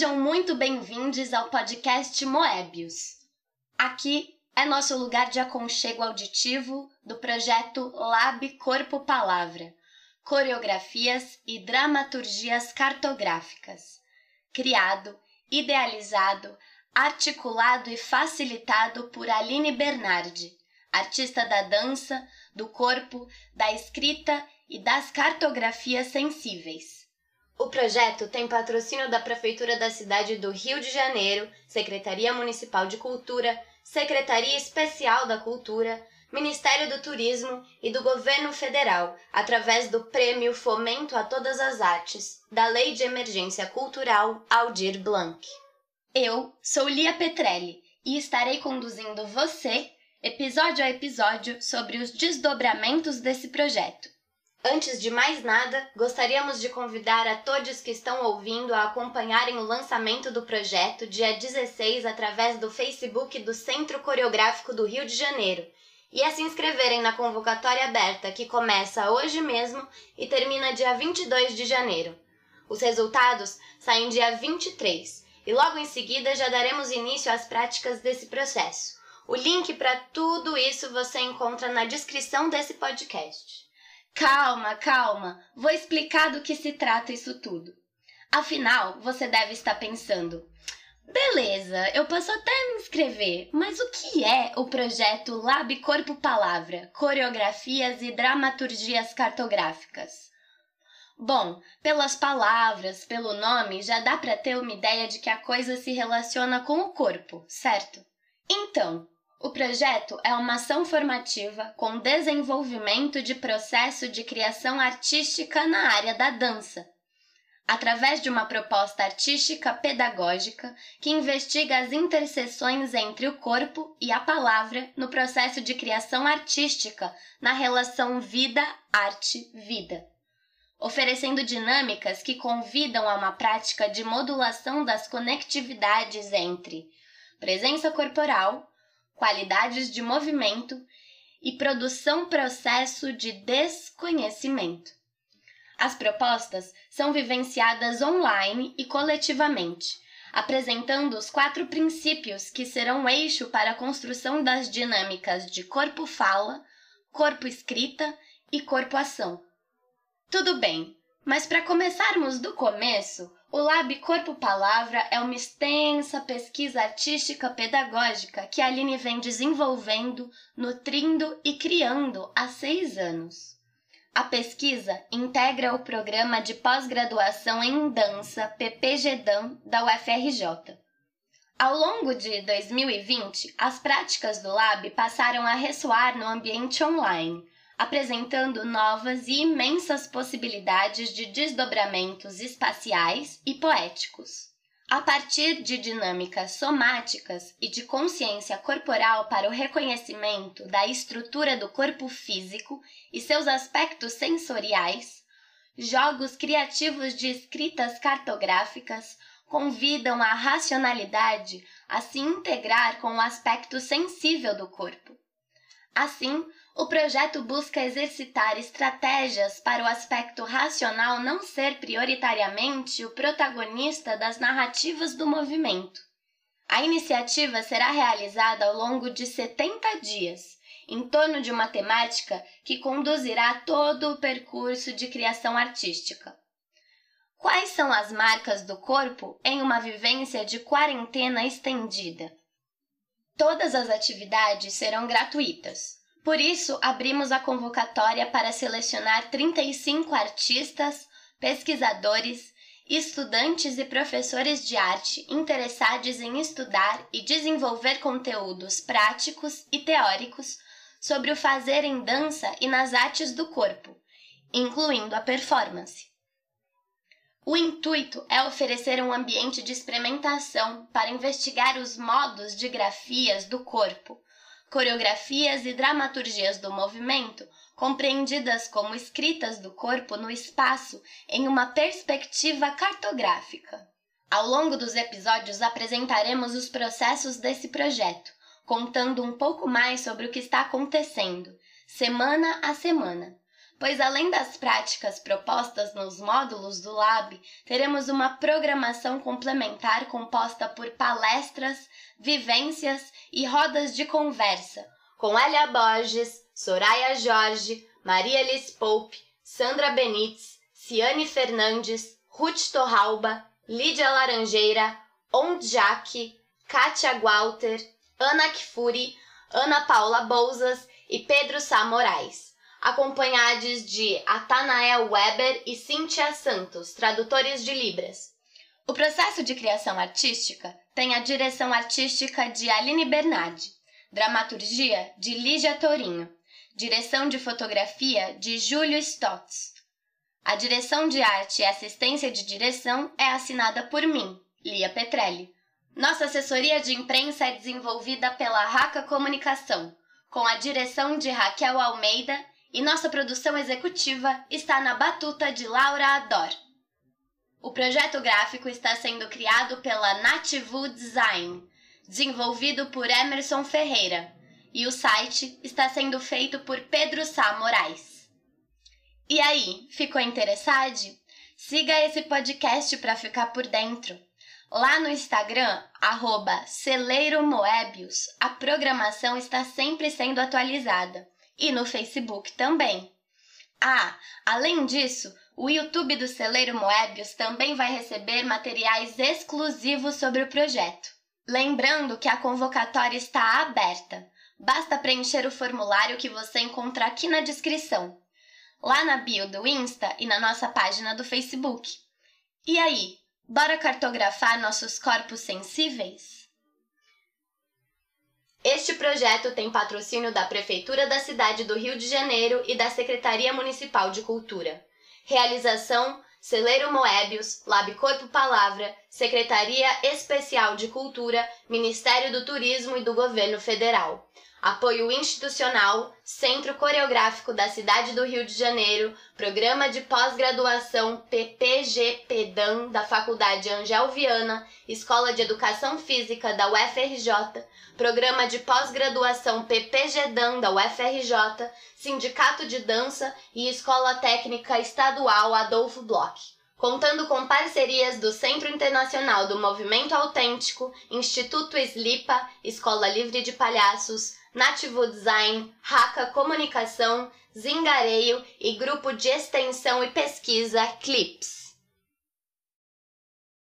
Sejam muito bem-vindos ao podcast Moebius. Aqui é nosso lugar de aconchego auditivo do projeto Lab Corpo Palavra, coreografias e dramaturgias cartográficas, criado, idealizado, articulado e facilitado por Aline Bernardi, artista da dança, do corpo, da escrita e das cartografias sensíveis. O projeto tem patrocínio da Prefeitura da cidade do Rio de Janeiro, Secretaria Municipal de Cultura, Secretaria Especial da Cultura, Ministério do Turismo e do Governo Federal, através do Prêmio Fomento a Todas as Artes, da Lei de Emergência Cultural Aldir Blanc. Eu sou Lia Petrelli e estarei conduzindo você, episódio a episódio, sobre os desdobramentos desse projeto. Antes de mais nada, gostaríamos de convidar a todos que estão ouvindo a acompanharem o lançamento do projeto dia 16 através do Facebook do Centro Coreográfico do Rio de Janeiro e a se inscreverem na convocatória aberta que começa hoje mesmo e termina dia 22 de janeiro. Os resultados saem dia 23 e logo em seguida já daremos início às práticas desse processo. O link para tudo isso você encontra na descrição desse podcast. Calma, calma, vou explicar do que se trata isso tudo. Afinal, você deve estar pensando: beleza, eu posso até me inscrever, mas o que é o projeto Lab Corpo Palavra Coreografias e Dramaturgias Cartográficas? Bom, pelas palavras, pelo nome, já dá para ter uma ideia de que a coisa se relaciona com o corpo, certo? Então, o projeto é uma ação formativa com desenvolvimento de processo de criação artística na área da dança, através de uma proposta artística pedagógica que investiga as interseções entre o corpo e a palavra no processo de criação artística na relação vida-arte-vida, oferecendo dinâmicas que convidam a uma prática de modulação das conectividades entre presença corporal, qualidades de movimento e produção processo de desconhecimento. As propostas são vivenciadas online e coletivamente, apresentando os quatro princípios que serão eixo para a construção das dinâmicas de corpo-fala, corpo-escrita e corpo-ação. Tudo bem, mas para começarmos do começo, o Lab Corpo Palavra é uma extensa pesquisa artística pedagógica que a Aline vem desenvolvendo, nutrindo e criando há seis anos. A pesquisa integra o programa de pós-graduação em dança PPGDAN da UFRJ. Ao longo de 2020, as práticas do Lab passaram a ressoar no ambiente online, apresentando novas e imensas possibilidades de desdobramentos espaciais e poéticos. A partir de dinâmicas somáticas e de consciência corporal para o reconhecimento da estrutura do corpo físico e seus aspectos sensoriais, jogos criativos de escritas cartográficas convidam a racionalidade a se integrar com o aspecto sensível do corpo. Assim, o projeto busca exercitar estratégias para o aspecto racional não ser prioritariamente o protagonista das narrativas do movimento. A iniciativa será realizada ao longo de 70 dias, em torno de uma temática que conduzirá todo o percurso de criação artística. Quais são as marcas do corpo em uma vivência de quarentena estendida? Todas as atividades serão gratuitas. Por isso, abrimos a convocatória para selecionar 35 artistas, pesquisadores, estudantes e professores de arte interessados em estudar e desenvolver conteúdos práticos e teóricos sobre o fazer em dança e nas artes do corpo, incluindo a performance. O intuito é oferecer um ambiente de experimentação para investigar os modos de grafias do corpo coreografias e dramaturgias do movimento, compreendidas como escritas do corpo no espaço em uma perspectiva cartográfica. Ao longo dos episódios apresentaremos os processos desse projeto, contando um pouco mais sobre o que está acontecendo, semana a semana, pois além das práticas propostas nos módulos do Lab, teremos uma programação complementar composta por palestras, vivências e rodas de conversa com Elia Borges, Soraya Jorge, Maria Liz Pope, Sandra Benites, Ciane Fernandes, Ruth Torralba, Lídia Laranjeira, Ondjak, Kátia Walter, Ana Kfuri, Ana Paula Bouzas e Pedro Sá Moraes, acompanhados de Atanael Weber e Cíntia Santos, tradutores de Libras. O processo de criação artística tem a direção artística de Aline Bernardi, dramaturgia de Lígia Tourinho, direção de fotografia de Júlio Stotz. A direção de arte e assistência de direção é assinada por mim, Lia Petrelli. Nossa assessoria de imprensa é desenvolvida pela Raca Comunicação, com a direção de Raquel Almeida, e nossa produção executiva está na batuta de Laura Ador. O projeto gráfico está sendo criado pela Nativu Design, desenvolvido por Emerson Ferreira, e o site está sendo feito por Pedro Sá Moraes. E aí, ficou interessado? Siga esse podcast para ficar por dentro. Lá no Instagram, arroba a programação está sempre sendo atualizada. E no Facebook também. Ah, além disso, o YouTube do Celeiro Moebius também vai receber materiais exclusivos sobre o projeto. Lembrando que a convocatória está aberta. Basta preencher o formulário que você encontra aqui na descrição, lá na bio do Insta e na nossa página do Facebook. E aí, Bora cartografar nossos corpos sensíveis? Este projeto tem patrocínio da Prefeitura da cidade do Rio de Janeiro e da Secretaria Municipal de Cultura. Realização: Celeiro Moebius, Lab Corpo Palavra, Secretaria Especial de Cultura, Ministério do Turismo e do Governo Federal. Apoio institucional, Centro Coreográfico da Cidade do Rio de Janeiro, Programa de Pós-Graduação PPG-PEDAM da Faculdade Angel Viana, Escola de Educação Física da UFRJ, Programa de Pós-Graduação PPG-DAM da UFRJ, Sindicato de Dança e Escola Técnica Estadual Adolfo Bloch. Contando com parcerias do Centro Internacional do Movimento Autêntico, Instituto Slipa, Escola Livre de Palhaços, Nativo Design, Raca Comunicação, Zingareio e Grupo de Extensão e Pesquisa Clips.